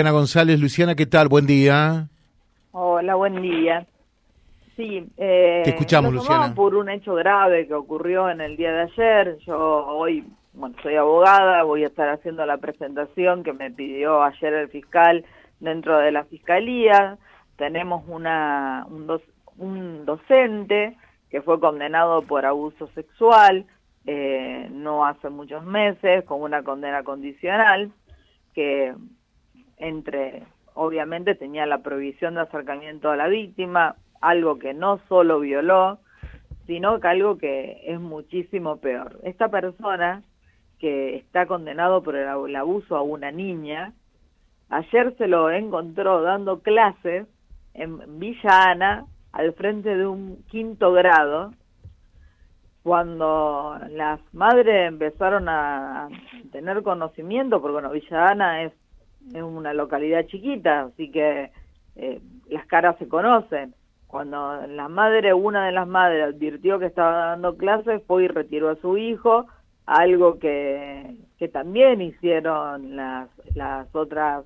Luciana González, Luciana, ¿qué tal? Buen día. Hola, buen día. Sí, eh, Te escuchamos, lo Luciana. por un hecho grave que ocurrió en el día de ayer. Yo hoy, bueno, soy abogada, voy a estar haciendo la presentación que me pidió ayer el fiscal dentro de la fiscalía. Tenemos una un, doc- un docente que fue condenado por abuso sexual eh, no hace muchos meses con una condena condicional que entre, obviamente tenía la prohibición de acercamiento a la víctima, algo que no solo violó, sino que algo que es muchísimo peor. Esta persona que está condenado por el, abuso a una niña, ayer se lo encontró dando clases en Villa Ana, al frente de un quinto grado, cuando las madres empezaron a tener conocimiento, porque bueno, Villa Ana es es una localidad chiquita, así que eh, las caras se conocen. Cuando la madre, una de las madres advirtió que estaba dando clases, fue y retiró a su hijo, algo que, que también hicieron las, las otras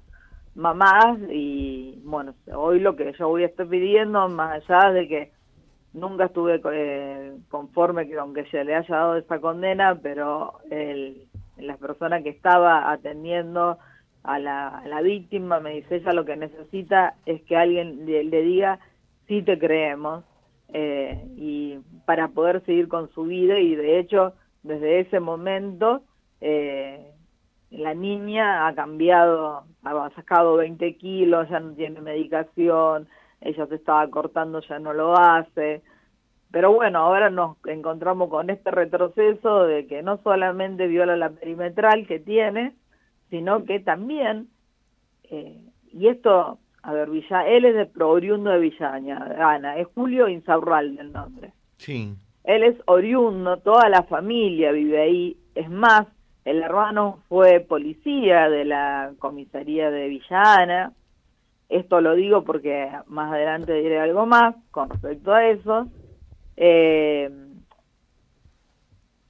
mamás y bueno, hoy lo que yo voy a estar pidiendo, más allá de que nunca estuve eh, conforme que aunque se le haya dado esa condena, pero el, la persona que estaba atendiendo a la, a la víctima, me dice ella lo que necesita es que alguien le, le diga sí te creemos eh, y para poder seguir con su vida y de hecho desde ese momento eh, la niña ha cambiado, ha sacado 20 kilos, ya no tiene medicación, ella se estaba cortando, ya no lo hace. Pero bueno, ahora nos encontramos con este retroceso de que no solamente viola la perimetral que tiene, sino que también, eh, y esto, a ver, Villa, él es de pro- oriundo de Villaña, Ana, es Julio Insaurralde el nombre. Sí. Él es oriundo, toda la familia vive ahí, es más, el hermano fue policía de la comisaría de Villana, esto lo digo porque más adelante diré algo más con respecto a eso. Eh,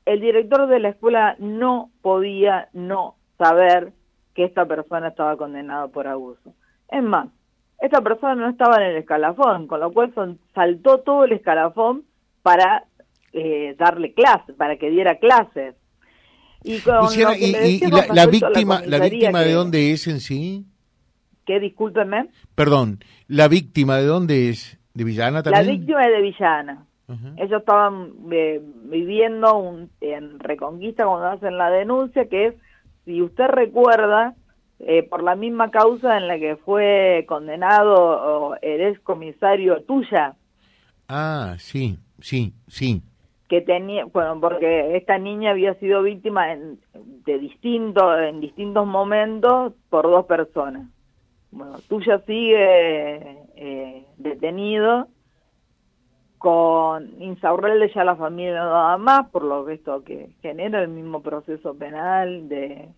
el director de la escuela no podía no saber que esta persona estaba condenada por abuso. Es más, esta persona no estaba en el escalafón, con lo cual son- saltó todo el escalafón para eh, darle clases, para que diera clases. Y con Luciana, lo que ¿y, me y- decía y con la, la víctima, la víctima de dónde es en sí? Que discúlpenme, Perdón, ¿la víctima de dónde es? ¿De Villana la también? víctima es de Villana. Ellos estaban eh, viviendo un- en Reconquista cuando hacen la denuncia, que es, si usted recuerda, eh, por la misma causa en la que fue condenado o el ex comisario tuya, Ah, sí, sí, sí. que tenía, bueno, porque esta niña había sido víctima en, de distintos, en distintos momentos por dos personas. Bueno, tuya sigue eh, detenido, con Insaurralde ya la familia no daba más, por lo que esto que genera el mismo proceso penal de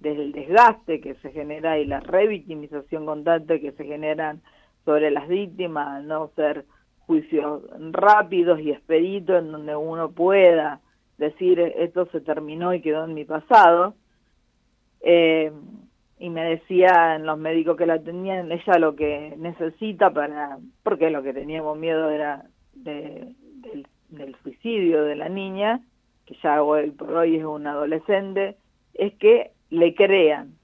del desgaste que se genera y la revictimización constante que se generan sobre las víctimas, no ser juicios rápidos y expeditos en donde uno pueda decir esto se terminó y quedó en mi pasado. Eh, y me decían los médicos que la atendían, ella lo que necesita para, porque lo que teníamos miedo era de- del, del suicidio de la niña, que ya hoy por hoy es un adolescente, es que le crean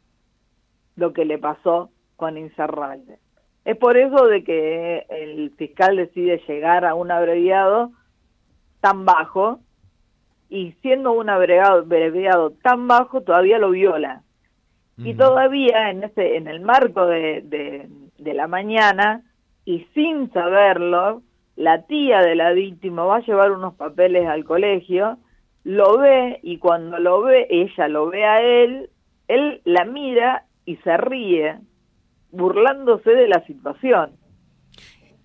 lo que le pasó con Incerralde. Es por eso de que el fiscal decide llegar a un abreviado tan bajo y siendo un abreviado, abreviado tan bajo todavía lo viola. Y todavía en ese en el marco de, de, de la mañana y sin saberlo, la tía de la víctima va a llevar unos papeles al colegio, lo ve y cuando lo ve, ella lo ve a él, él la mira y se ríe, burlándose de la situación.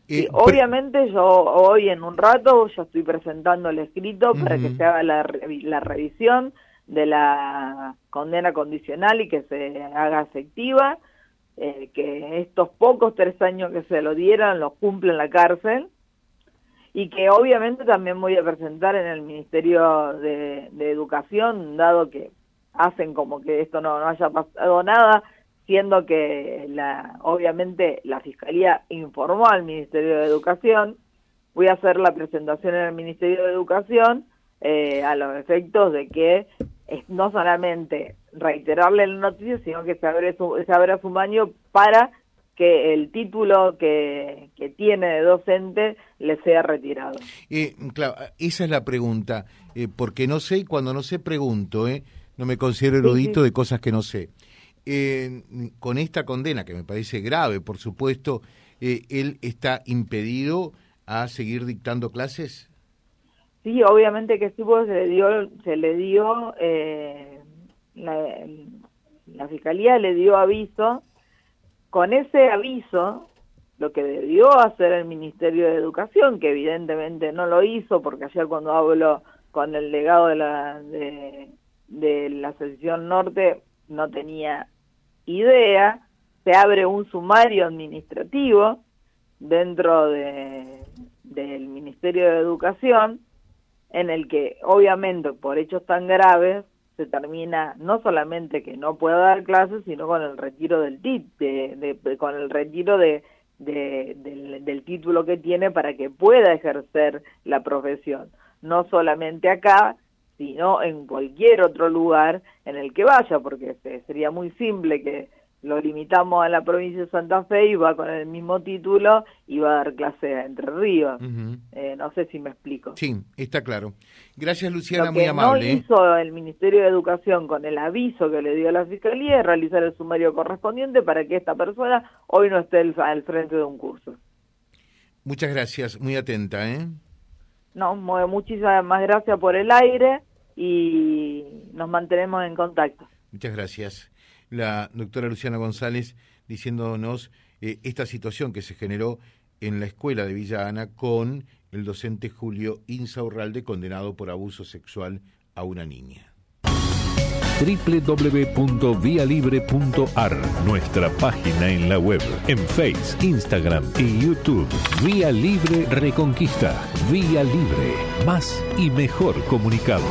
Eh, Y obviamente yo hoy en un rato ya estoy presentando el escrito para que se haga la, la revisión de la condena condicional y que se haga efectiva, eh, que estos pocos tres años que se lo dieran los cumple en la cárcel y que obviamente también voy a presentar en el Ministerio de, Educación, dado que hacen como que esto no, no haya pasado nada, siendo que la, obviamente la Fiscalía informó al Ministerio de Educación, voy a hacer la presentación en el Ministerio de Educación eh, a los efectos de que es no solamente reiterarle la noticia, sino que se abre su, se abre su baño para que el título que, que, tiene de docente le sea retirado. Eh, claro, esa es la pregunta, eh, porque no sé y cuando no sé pregunto, ¿eh? no me considero erudito de cosas que no sé. Eh, con esta condena, que me parece grave, por supuesto, eh, ¿él está impedido a seguir dictando clases? Sí, obviamente que sí, pues se le dio, se le dio eh, la, la Fiscalía le dio aviso. Con ese aviso, lo que debió hacer el Ministerio de Educación, que evidentemente no lo hizo, porque ayer cuando hablo con el legado de la, de, la sección norte no tenía idea, se abre un sumario administrativo dentro de, del Ministerio de Educación en el que obviamente por hechos tan graves se termina no solamente que no pueda dar clases, sino con el retiro del tit, de, con el retiro de, del, del título que tiene para que pueda ejercer la profesión, no solamente acá, sino en cualquier otro lugar en el que vaya, porque sería muy simple que lo limitamos a la provincia de Santa Fe y va con el mismo título y va a dar clase a Entre Ríos. Uh -huh. eh, no sé si me explico. Sí, está claro. Gracias, Luciana, Lo muy amable. no hizo el Ministerio de Educación con el aviso que le dio a la Fiscalía es realizar el sumario correspondiente para que esta persona hoy no esté al frente de un curso. Muchas gracias, muy atenta, ¿eh? No, muchísimas más gracias por el aire y nos mantenemos en contacto. Muchas gracias. La doctora Luciana González diciéndonos eh, esta situación que se generó en la escuela de Villa Ana con el docente Julio Insaurralde condenado por abuso sexual a una niña www.vialibre.ar, nuestra página en la web, en Face, Instagram y YouTube. Vía Libre Reconquista. Vía Libre. Más y mejor comunicados.